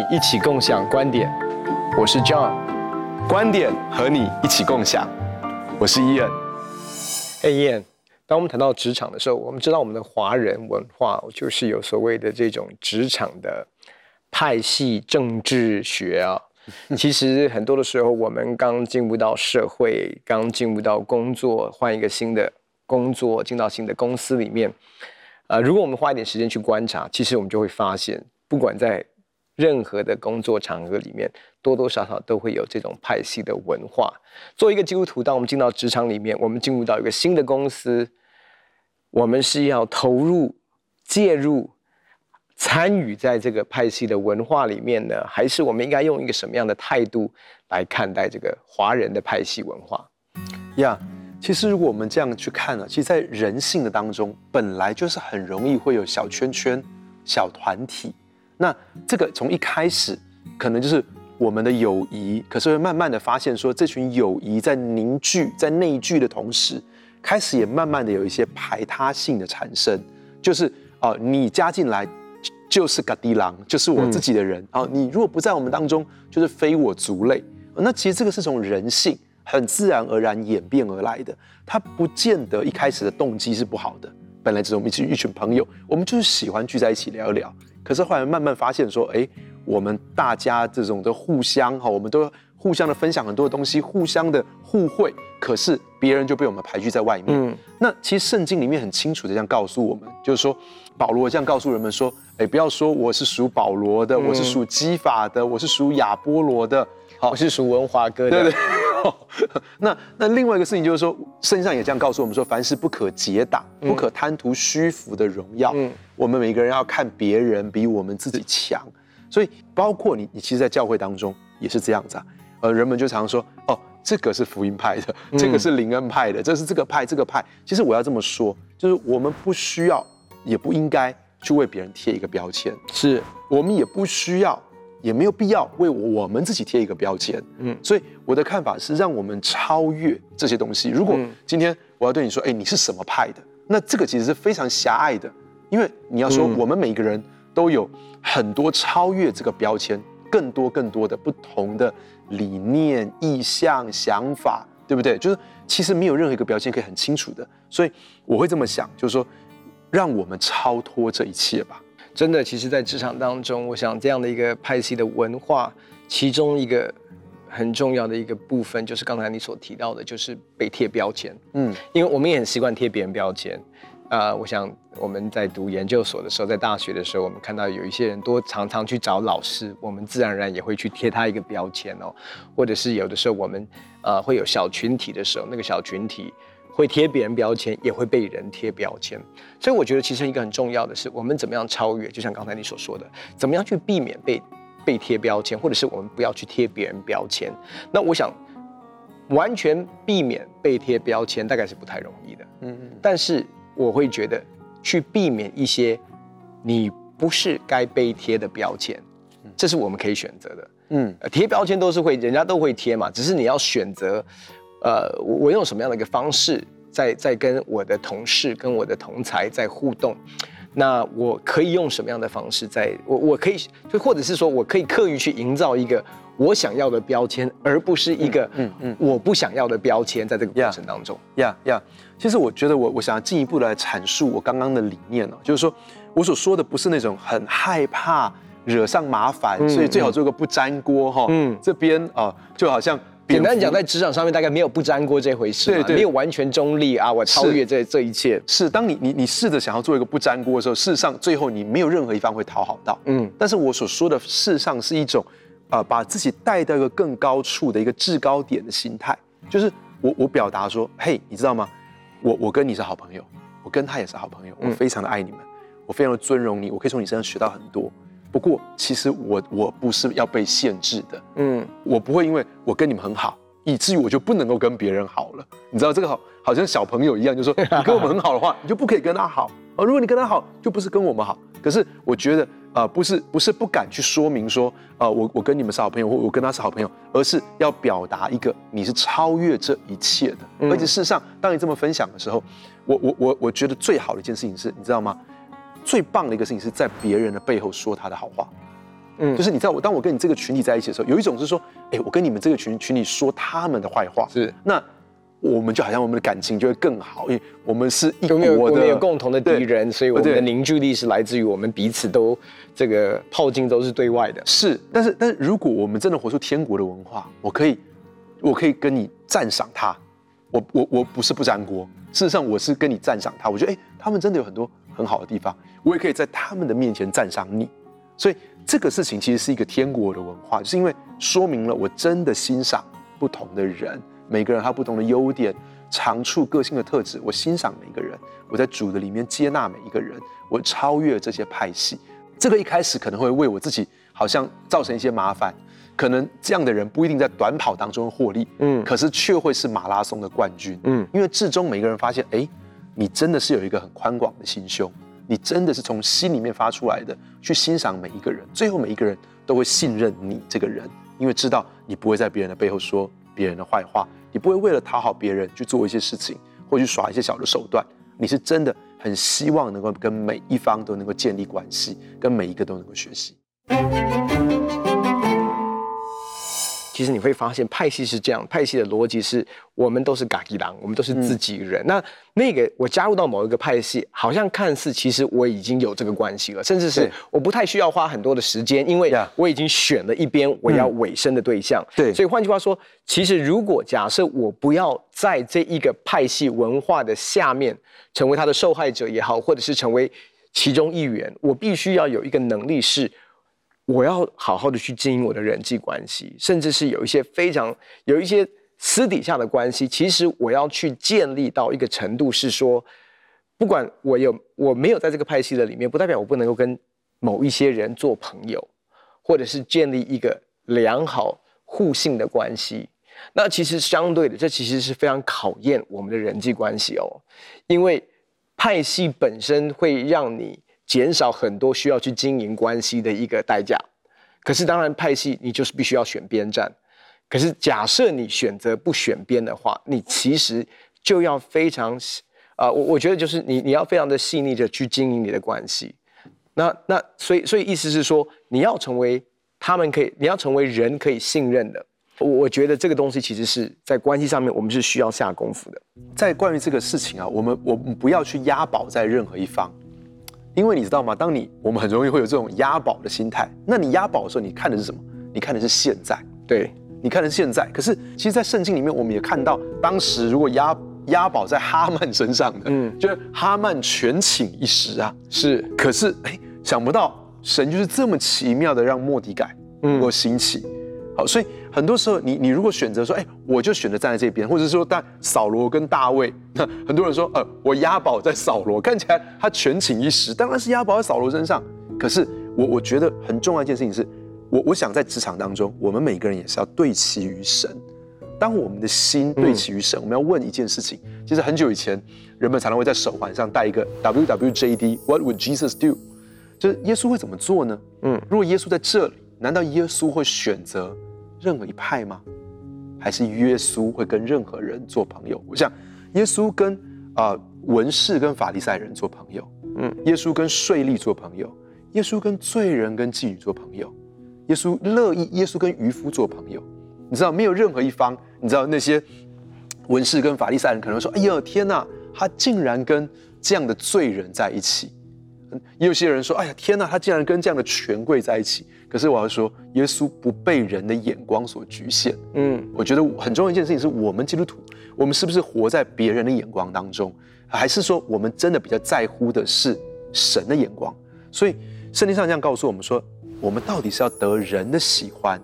你一起共享观点，我是 John，观点和你一起共享，我是 Ian。嘿，Ian，当我们谈到职场的时候，我们知道我们的华人文化就是有所谓的这种职场的派系政治学啊。其实很多的时候，我们刚进入到社会，刚进入到工作，换一个新的工作，进到新的公司里面，呃，如果我们花一点时间去观察，其实我们就会发现，不管在任何的工作场合里面，多多少少都会有这种派系的文化。作为一个基督徒，当我们进到职场里面，我们进入到一个新的公司，我们是要投入、介入、参与在这个派系的文化里面呢，还是我们应该用一个什么样的态度来看待这个华人的派系文化？呀其实如果我们这样去看呢，其实，在人性的当中，本来就是很容易会有小圈圈、小团体。那这个从一开始可能就是我们的友谊，可是会慢慢的发现说，这群友谊在凝聚、在内聚的同时，开始也慢慢的有一些排他性的产生，就是哦、你加进来就是嘎迪狼，就是我自己的人哦、你如果不在我们当中，就是非我族类。那其实这个是从人性很自然而然演变而来的，它不见得一开始的动机是不好的，本来只是我们一群一群朋友，我们就是喜欢聚在一起聊一聊。可是后来慢慢发现说，哎，我们大家这种的互相哈，我们都互相的分享很多的东西，互相的互惠。可是别人就被我们排拒在外面。嗯，那其实圣经里面很清楚的这样告诉我们，就是说保罗这样告诉人们说，哎，不要说我是属保罗的，我是属基法的，我是属亚波罗的，好，我是属文华哥的。对对。那那另外一个事情就是说，圣经上也这样告诉我们说，凡事不可结党，不可贪图虚浮的荣耀。嗯，我们每个人要看别人比我们自己强，所以包括你，你其实，在教会当中也是这样子啊。呃，人们就常说，哦，这个是福音派的，这个是灵恩派的，这是这个派，这个派。其实我要这么说，就是我们不需要，也不应该去为别人贴一个标签，是我们也不需要。也没有必要为我们自己贴一个标签，嗯，所以我的看法是，让我们超越这些东西。如果今天我要对你说，哎，你是什么派的？那这个其实是非常狭隘的，因为你要说我们每个人都有很多超越这个标签，更多更多的不同的理念、意向、想法，对不对？就是其实没有任何一个标签可以很清楚的，所以我会这么想，就是说，让我们超脱这一切吧。真的，其实，在职场当中，我想这样的一个派系的文化，其中一个很重要的一个部分，就是刚才你所提到的，就是被贴标签。嗯，因为我们也很习惯贴别人标签。啊、呃，我想我们在读研究所的时候，在大学的时候，我们看到有一些人多常常去找老师，我们自然而然也会去贴他一个标签哦。或者是有的时候，我们呃会有小群体的时候，那个小群体。会贴别人标签，也会被人贴标签，所以我觉得其实一个很重要的是，我们怎么样超越？就像刚才你所说的，怎么样去避免被被贴标签，或者是我们不要去贴别人标签？那我想，完全避免被贴标签，大概是不太容易的。嗯嗯。但是我会觉得，去避免一些你不是该被贴的标签，这是我们可以选择的。嗯，贴标签都是会，人家都会贴嘛，只是你要选择。呃，我我用什么样的一个方式在在跟我的同事、跟我的同才在互动？那我可以用什么样的方式在？我我可以就或者是说我可以刻意去营造一个我想要的标签，而不是一个嗯嗯我不想要的标签，在这个过程当中。呀呀，其实我觉得我我想要进一步来阐述我刚刚的理念哦，就是说我所说的不是那种很害怕惹上麻烦，嗯、所以最好做个不粘锅哈。嗯，这边啊、呃、就好像。简单讲，在职场上面大概没有不粘锅这回事，对对，没有完全中立啊，我超越这这一切。是，当你你你试着想要做一个不粘锅的时候，事实上最后你没有任何一方会讨好到。嗯，但是我所说的事实上是一种，呃，把自己带到一个更高处的一个制高点的心态，就是我我表达说，嘿，你知道吗？我我跟你是好朋友，我跟他也是好朋友，我非常的爱你们，我非常的尊荣你，我可以从你身上学到很多。不过，其实我我不是要被限制的，嗯，我不会因为我跟你们很好，以至于我就不能够跟别人好了。你知道这个好，好像小朋友一样，就是说 你跟我们很好的话，你就不可以跟他好啊。如果你跟他好，就不是跟我们好。可是我觉得啊、呃，不是不是不敢去说明说啊、呃，我我跟你们是好朋友，或我跟他是好朋友，而是要表达一个你是超越这一切的。嗯、而且事实上，当你这么分享的时候，我我我我觉得最好的一件事情是，你知道吗？最棒的一个事情是在别人的背后说他的好话，嗯，就是你知道我当我跟你这个群体在一起的时候，有一种是说，哎，我跟你们这个群群体说他们的坏话，是那。我们就好像我们的感情就会更好，因为我们是一国的，我们有共同的敌人，所以我们的凝聚力是来自于我们彼此都这个炮镜都是对外的。是，但是但是如果我们真的活出天国的文化，我可以我可以跟你赞赏他，我我我不是不沾锅，事实上我是跟你赞赏他，我觉得哎，他们真的有很多很好的地方，我也可以在他们的面前赞赏你，所以这个事情其实是一个天国的文化，就是因为说明了我真的欣赏不同的人。每个人他不同的优点、长处、个性的特质，我欣赏每一个人。我在主的里面接纳每一个人，我超越这些派系。这个一开始可能会为我自己好像造成一些麻烦，可能这样的人不一定在短跑当中获利，嗯，可是却会是马拉松的冠军，嗯，因为至终每个人发现，哎，你真的是有一个很宽广的心胸，你真的是从心里面发出来的，去欣赏每一个人，最后每一个人都会信任你这个人，因为知道你不会在别人的背后说别人的坏话。你不会为了讨好别人去做一些事情，或去耍一些小的手段。你是真的很希望能够跟每一方都能够建立关系，跟每一个都能够学习。其实你会发现派系是这样，派系的逻辑是我们都是家己人，我们都是自己人。嗯、那那个我加入到某一个派系，好像看似其实我已经有这个关系了，甚至是我不太需要花很多的时间，因为我已经选了一边我要委身的对象。对，所以换句话说，其实如果假设我不要在这一个派系文化的下面成为他的受害者也好，或者是成为其中一员，我必须要有一个能力是。我要好好的去经营我的人际关系，甚至是有一些非常有一些私底下的关系。其实我要去建立到一个程度，是说，不管我有我没有在这个派系的里面，不代表我不能够跟某一些人做朋友，或者是建立一个良好互信的关系。那其实相对的，这其实是非常考验我们的人际关系哦，因为派系本身会让你。减少很多需要去经营关系的一个代价，可是当然派系你就是必须要选边站。可是假设你选择不选边的话，你其实就要非常啊，我我觉得就是你你要非常的细腻的去经营你的关系。那那所以所以意思是说，你要成为他们可以，你要成为人可以信任的。我我觉得这个东西其实是在关系上面，我们是需要下功夫的。在关于这个事情啊，我们我们不要去押宝在任何一方。因为你知道吗？当你我们很容易会有这种押宝的心态。那你押宝的时候，你看的是什么？你看的是现在。对，你看的是现在。可是，其实，在圣经里面，我们也看到，当时如果押押宝在哈曼身上的，嗯，就是哈曼权倾一时啊。是。可是，哎，想不到神就是这么奇妙的让莫迪改能够兴起。嗯好，所以很多时候你，你你如果选择说，哎，我就选择站在这边，或者说，但扫罗跟大卫，那 很多人说，呃，我押宝在扫罗，看起来他权倾一时，当然是押宝在扫罗身上。可是我我觉得很重要一件事情是，我我想在职场当中，我们每个人也是要对齐于神。当我们的心对齐于神，嗯、我们要问一件事情。其实很久以前，人们常常会在手环上戴一个 WWJD，What would Jesus do？就是耶稣会怎么做呢？嗯，如果耶稣在这里。难道耶稣会选择任何一派吗？还是耶稣会跟任何人做朋友？我想，耶稣跟啊、文士跟法利赛人做朋友，嗯，耶稣跟税吏做朋友，耶稣跟罪人跟妓女做朋友，耶稣乐意，耶稣跟渔夫做朋友。你知道，没有任何一方，你知道那些文士跟法利赛人可能说：“哎呀，天哪，他竟然跟这样的罪人在一起。”也有些人说：“哎呀，天哪，他竟然跟这样的权贵在一起。”可是我要说，耶稣不被人的眼光所局限。嗯，我觉得很重要一件事情是我们基督徒，我们是不是活在别人的眼光当中，还是说我们真的比较在乎的是神的眼光？所以圣经上这样告诉我们说，我们到底是要得人的喜欢，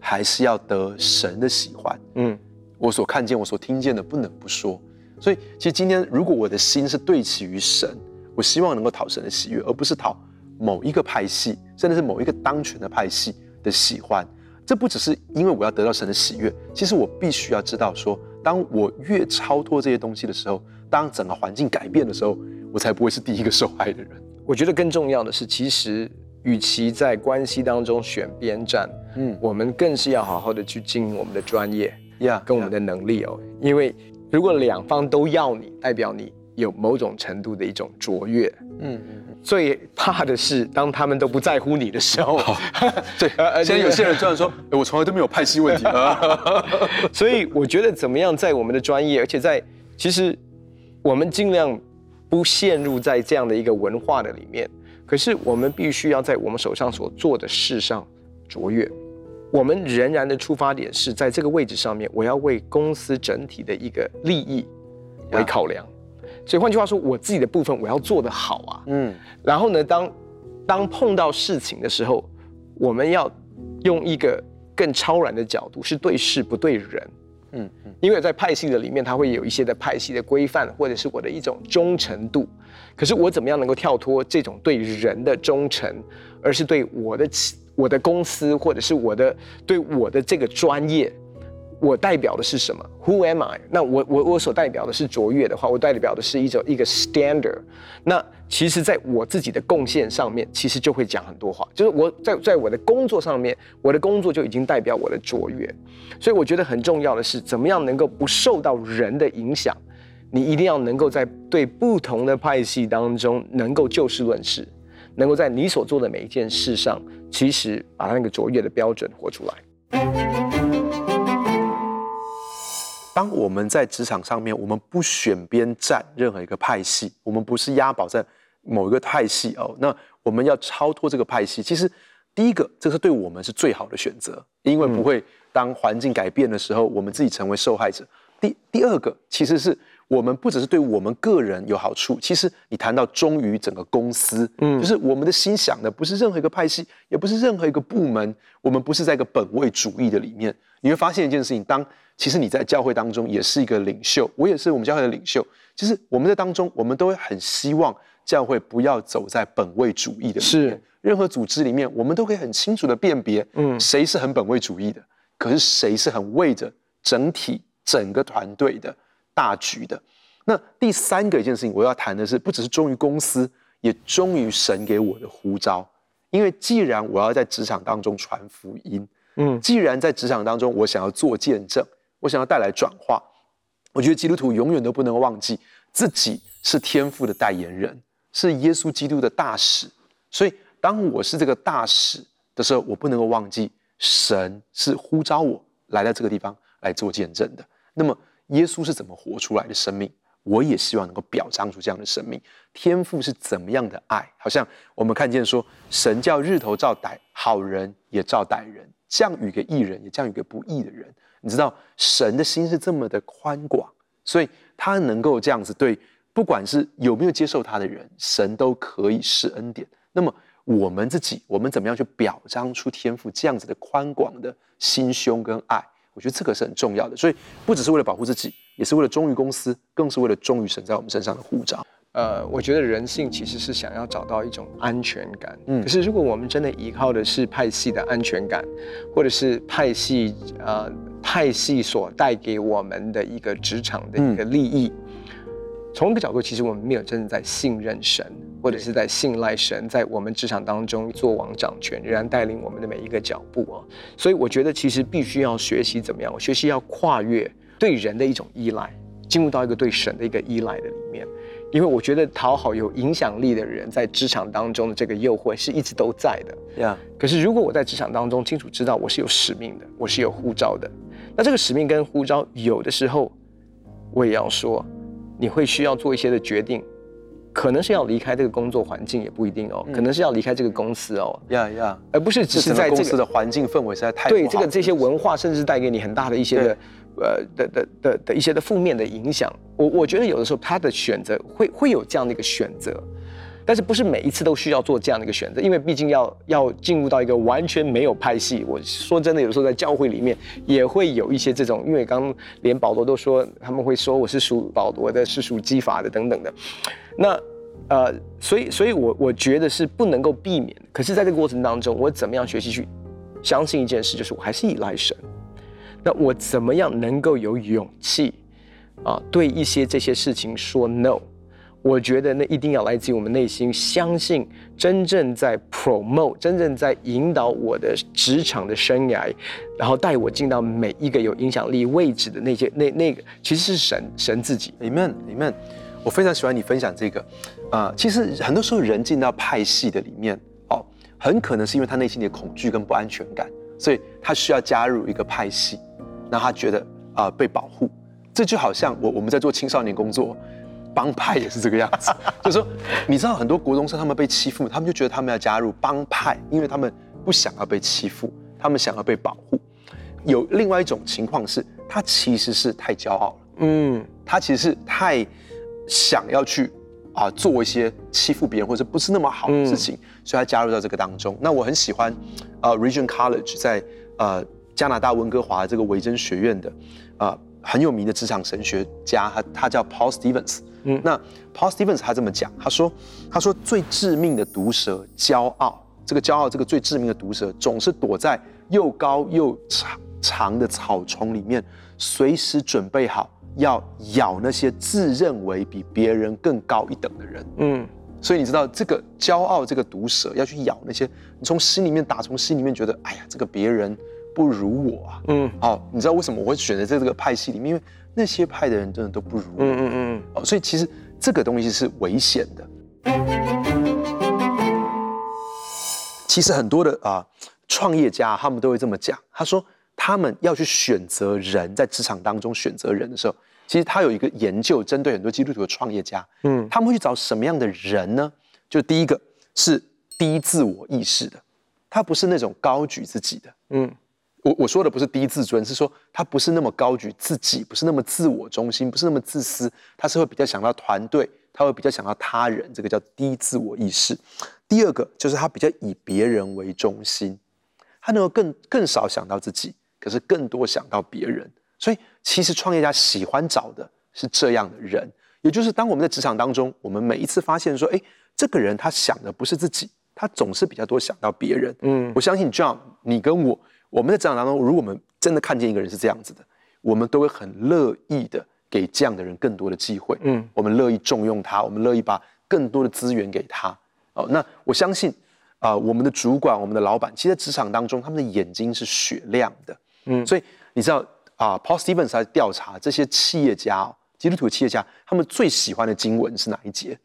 还是要得神的喜欢？嗯，我所看见、我所听见的，不能不说。所以，其实今天如果我的心是对齐于神。我希望能够讨神的喜悦，而不是讨某一个派系，甚至是某一个当权的派系的喜欢。这不只是因为我要得到神的喜悦，其实我必须要知道说，当我越超脱这些东西的时候，当整个环境改变的时候，我才不会是第一个受害的人。我觉得更重要的是，其实与其在关系当中选边站，嗯，我们更是要好好的去经营我们的专业，呀，跟我们的能力哦。因为如果两方都要你，代表你。有某种程度的一种卓越。嗯嗯。最怕的是当他们都不在乎你的时候。对，而且有些人这样说：“我从来都没有派系问题。”所以我觉得怎么样在我们的专业，而且在其实我们尽量不陷入在这样的一个文化的里面。可是我们必须要在我们手上所做的事上卓越。我们仍然的出发点是在这个位置上面，我要为公司整体的一个利益为考量。所以换句话说，我自己的部分我要做得好啊。嗯。然后呢，当当碰到事情的时候，我们要用一个更超然的角度，是对事不对人。嗯嗯。因为在派系的里面，它会有一些的派系的规范，或者是我的一种忠诚度。可是我怎么样能够跳脱这种对人的忠诚，而是对我的我的公司，或者是我的对我的这个专业，我代表的是什么？Who am I？那我我我所代表的是卓越的话，我代表的是一种一个 standard。那其实，在我自己的贡献上面，其实就会讲很多话。就是我在在我的工作上面，我的工作就已经代表我的卓越。所以我觉得很重要的是，怎么样能够不受到人的影响？你一定要能够在对不同的派系当中，能够就事论事。能够在你所做的每一件事上，其实把那个卓越的标准活出来。当我们在职场上面，我们不选边站任何一个派系，我们不是押宝在某一个派系哦，那我们要超脱这个派系。其实，第一个，这是对我们是最好的选择，因为不会当环境改变的时候，我们自己成为受害者。第第二个，其实是。我们不只是对我们个人有好处，其实你谈到忠于整个公司，嗯，就是我们的心想的不是任何一个派系，也不是任何一个部门，我们不是在一个本位主义的里面。你会发现一件事情，当其实你在教会当中也是一个领袖，我也是我们教会的领袖。其实我们在当中，我们都会很希望教会不要走在本位主义的里面。是任何组织里面，我们都可以很清楚的辨别，嗯，谁是很本位主义的，可是谁是很为着整体整个团队的。大局的。那第三个一件事情，我要谈的是，不只是忠于公司，也忠于神给我的呼召。因为既然我要在职场当中传福音，嗯，既然在职场当中我想要做见证，我想要带来转化，我觉得基督徒永远都不能忘记自己是天赋的代言人，是耶稣基督的大使。所以当我是这个大使的时候，我不能够忘记神是呼召我来到这个地方来做见证的。那么。耶稣是怎么活出来的生命？我也希望能够表彰出这样的生命。天赋是怎么样的爱？好像我们看见说，神叫日头照歹好人也照歹人，降雨给义人也降雨给不义的人。你知道神的心是这么的宽广，所以他能够这样子对，不管是有没有接受他的人，神都可以施恩典。那么我们自己，我们怎么样去表彰出天赋这样子的宽广的心胸跟爱？我觉得这个是很重要的，所以不只是为了保护自己，也是为了忠于公司，更是为了忠于神在我们身上的护照。呃，我觉得人性其实是想要找到一种安全感。嗯，可是如果我们真的依靠的是派系的安全感，或者是派系呃派系所带给我们的一个职场的一个利益，从、嗯、一个角度，其实我们没有真的在信任神。或者是在信赖神，在我们职场当中做王掌权，仍然带领我们的每一个脚步啊。所以我觉得其实必须要学习怎么样，我学习要跨越对人的一种依赖，进入到一个对神的一个依赖的里面。因为我觉得讨好有影响力的人，在职场当中的这个诱惑是一直都在的。Yeah. 可是如果我在职场当中清楚知道我是有使命的，我是有护照的，那这个使命跟护照有的时候，我也要说，你会需要做一些的决定。可能是要离开这个工作环境，也不一定哦。可能是要离开这个公司哦。呀呀，而不是只是在这个公司的环境氛围实在太对这个这些文化，甚至带给你很大的一些的呃的的的的一些的负面的影响。我我觉得有的时候他的选择会会有这样的一个选择，但是不是每一次都需要做这样的一个选择，因为毕竟要要进入到一个完全没有派系。我说真的，有时候在教会里面也会有一些这种，因为刚连保罗都说他们会说我是属保罗的，是属基法的等等的。那呃，所以，所以我我觉得是不能够避免。可是，在这个过程当中，我怎么样学习去相信一件事，就是我还是依赖神。那我怎么样能够有勇气啊，对一些这些事情说 no？我觉得那一定要来自于我们内心相信，真正在 promote，真正在引导我的职场的生涯，然后带我进到每一个有影响力位置的那些那那个，其实是神神自己。Amen，Amen。我非常喜欢你分享这个，啊、其实很多时候人进到派系的里面，哦，很可能是因为他内心的恐惧跟不安全感，所以他需要加入一个派系，让他觉得啊、被保护。这就好像我我们在做青少年工作，帮派也是这个样子，就是说，你知道很多国中生他们被欺负，他们就觉得他们要加入帮派，因为他们不想要被欺负，他们想要被保护。有另外一种情况是，他其实是太骄傲了，嗯，他其实是太。想要去啊做一些欺负别人或者不是那么好的事情，嗯、所以他加入到这个当中。那我很喜欢，呃，Region College 在呃加拿大温哥华这个维珍学院的啊、呃、很有名的职场神学家，他他叫 Paul Stevens。嗯，那 Paul Stevens 他这么讲，他说他说最致命的毒蛇骄傲，这个骄傲这个最致命的毒蛇总是躲在又高又长长的草丛里面，随时准备好。要咬那些自认为比别人更高一等的人，嗯，所以你知道这个骄傲这个毒蛇要去咬那些你从心里面打从心里面觉得，哎呀，这个别人不如我啊，嗯，好，你知道为什么我会选择在这个派系里面？因为那些派的人真的都不如我，嗯嗯嗯，哦，所以其实这个东西是危险的。其实很多的啊创业家他们都会这么讲，他说。他们要去选择人，在职场当中选择人的时候，其实他有一个研究，针对很多基督徒的创业家，嗯，他们会去找什么样的人呢？就第一个是低自我意识的，他不是那种高举自己的，嗯，我我说的不是低自尊，是说他不是那么高举自己，不是那么自我中心，不是那么自私，他是会比较想到团队，他会比较想到他人，这个叫低自我意识。第二个就是他比较以别人为中心，他能够更更少想到自己。可是更多想到别人，所以其实创业家喜欢找的是这样的人，也就是当我们在职场当中，我们每一次发现说，哎，这个人他想的不是自己，他总是比较多想到别人。嗯，我相信 John，你跟我，我们在职场当中，如果我们真的看见一个人是这样子的，我们都会很乐意的给这样的人更多的机会。嗯，我们乐意重用他，我们乐意把更多的资源给他。哦，那我相信啊，呃，我们的主管、我们的老板，其实在职场当中，他们的眼睛是雪亮的。嗯，所以你知道啊，Paul Stevens 在调查这些企业家哦，基督徒企业家，他们最喜欢的经文是哪一节？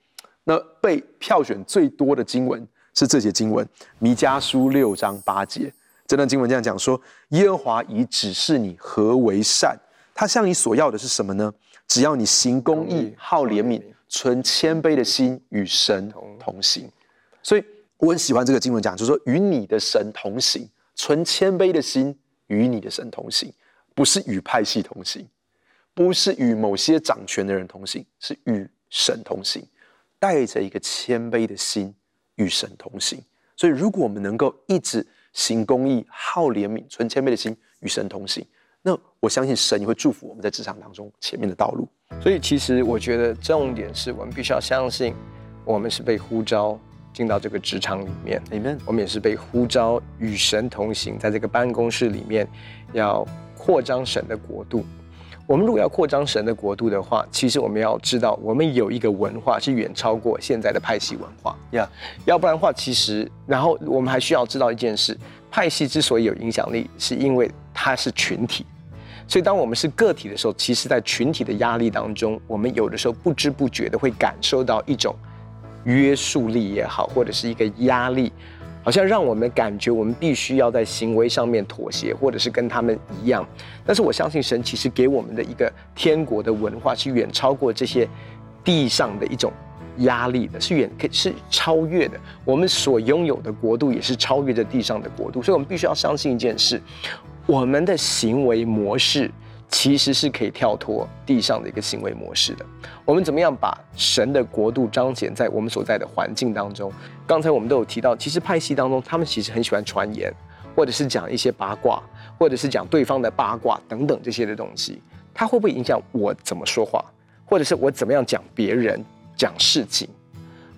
那被票选最多的经文是这节经文，弥迦书六章八节。这段经文这样讲说：耶和华已指示你何为善，他向你所要的是什么呢？只要你行公义、好怜悯、存谦卑的心，与神同行。所以我很喜欢这个经文讲，就是说与你的神同行，存谦卑的心。与你的神同行，不是与派系同行，不是与某些掌权的人同行，是与神同行，带着一个谦卑的心与神同行。所以，如果我们能够一直行公义、好怜悯、存谦卑的心与神同行，那我相信神也会祝福我们在职场当中前面的道路。所以，其实我觉得重点是我们必须要相信，我们是被呼召。进到这个职场里面，Amen。我们也是被呼召与神同行，在这个办公室里面，要扩张神的国度。我们如果要扩张神的国度的话，其实我们要知道，我们有一个文化是远超过现在的派系文化。Yeah，要不然的话，其实，然后我们还需要知道一件事：派系之所以有影响力，是因为它是群体。所以，当我们是个体的时候，其实，在群体的压力当中，我们有的时候不知不觉的会感受到一种。约束力也好，或者是一个压力，好像让我们感觉我们必须要在行为上面妥协，或者是跟他们一样。但是我相信神其实给我们的一个天国的文化是远超过这些地上的一种压力的，是远是超越的。我们所拥有的国度也是超越着地上的国度，所以我们必须要相信一件事：我们的行为模式。其实是可以跳脱地上的一个行为模式的。我们怎么样把神的国度彰显在我们所在的环境当中？刚才我们都有提到，其实派系当中，他们其实很喜欢传言，或者是讲一些八卦，或者是讲对方的八卦等等这些的东西。它会不会影响我怎么说话，或者是我怎么样讲别人、讲事情？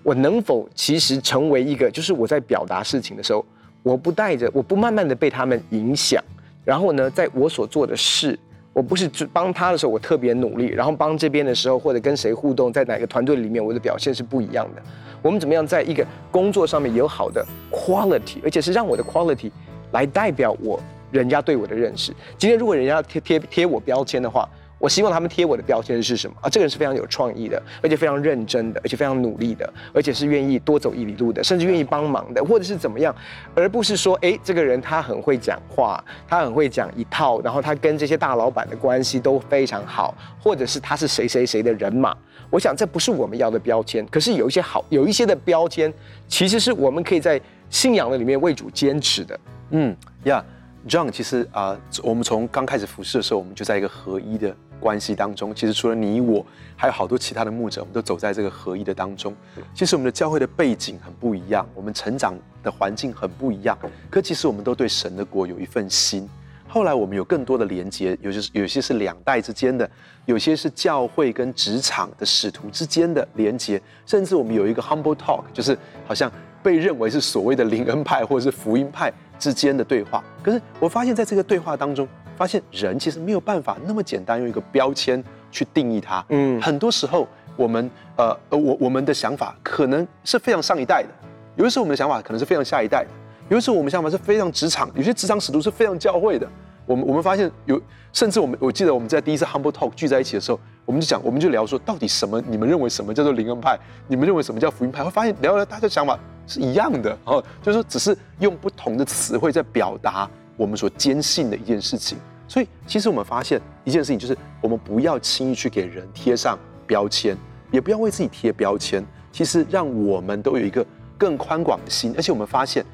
我能否其实成为一个，就是我在表达事情的时候，我不带着，我不慢慢的被他们影响，然后呢，在我所做的事。我不是帮他的时候，我特别努力，然后帮这边的时候，或者跟谁互动，在哪个团队里面，我的表现是不一样的。我们怎么样在一个工作上面有好的 quality，而且是让我的 quality 来代表我人家对我的认识。今天如果人家贴贴贴我标签的话，我希望他们贴我的标签是什么啊？这个人是非常有创意的，而且非常认真的，而且非常努力的，而且是愿意多走一里路的，甚至愿意帮忙的，或者是怎么样，而不是说，哎，这个人他很会讲话，他很会讲一套，然后他跟这些大老板的关系都非常好，或者是他是谁谁谁的人马。我想这不是我们要的标签。可是有一些好，有一些的标签，其实是我们可以在信仰的里面为主坚持的。嗯，呀、John，其实啊、我们从刚开始服侍的时候，我们就在一个合一的。关系当中，其实除了你我，还有好多其他的牧者，我们都走在这个合一的当中。其实我们的教会的背景很不一样，我们成长的环境很不一样，可其实我们都对神的国有一份心。后来我们有更多的连接，有些有些是两代之间的，有些是教会跟职场的使徒之间的连接，甚至我们有一个 humble talk，就是好像被认为是所谓的灵恩派或者是福音派之间的对话。可是我发现在这个对话当中。发现人其实没有办法那么简单用一个标签去定义他。嗯，很多时候我们呃呃我我们的想法可能是非常上一代的，有的时候我们的想法可能是非常下一代的，有的时候我们想法是非常职场，有些职场使徒是非常教会的。我们我们发现有，甚至我们我记得我们在第一次 Humble Talk 聚在一起的时候，我们就讲我们就聊说到底什么？你们认为什么叫做灵恩派？你们认为什么叫福音派？会发现聊聊大家想法是一样的哦，就是说只是用不同的词汇在表达我们所坚信的一件事情。所以，其实我们发现一件事情，就是我们不要轻易去给人贴上标签，也不要为自己贴标签。其实，让我们都有一个更宽广的心，而且我们发现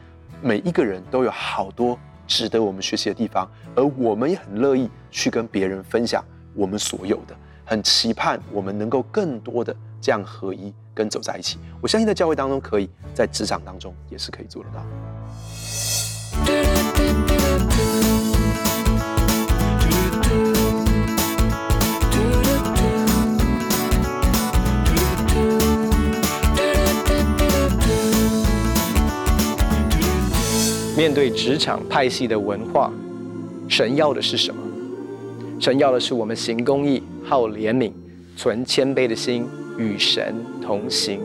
每一个人都有好多值得我们学习的地方，而我们也很乐意去跟别人分享我们所有的，很期盼我们能够更多的这样合一跟走在一起。我相信在教会当中可以，在职场当中也是可以做得到。面对职场派系的文化，神要的是什么？神要的是我们行公义、好怜悯、存谦卑的心，与神同行。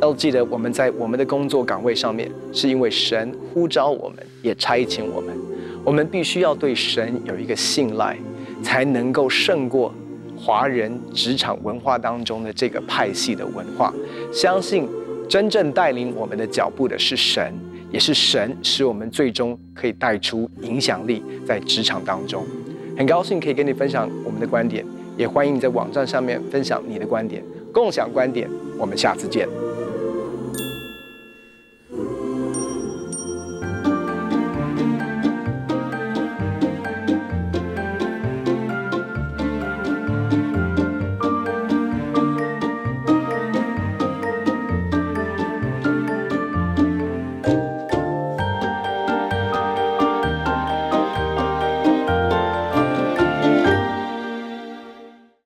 要记得我们在我们的工作岗位上面，是因为神呼召我们，也差遣我们。我们必须要对神有一个信赖，才能够胜过华人职场文化当中的这个派系的文化。相信真正带领我们的脚步的是神。也是神使我们最终可以带出影响力在职场当中。很高兴可以跟你分享我们的观点，也欢迎你在网站上面分享你的观点，共享观点。我们下次见。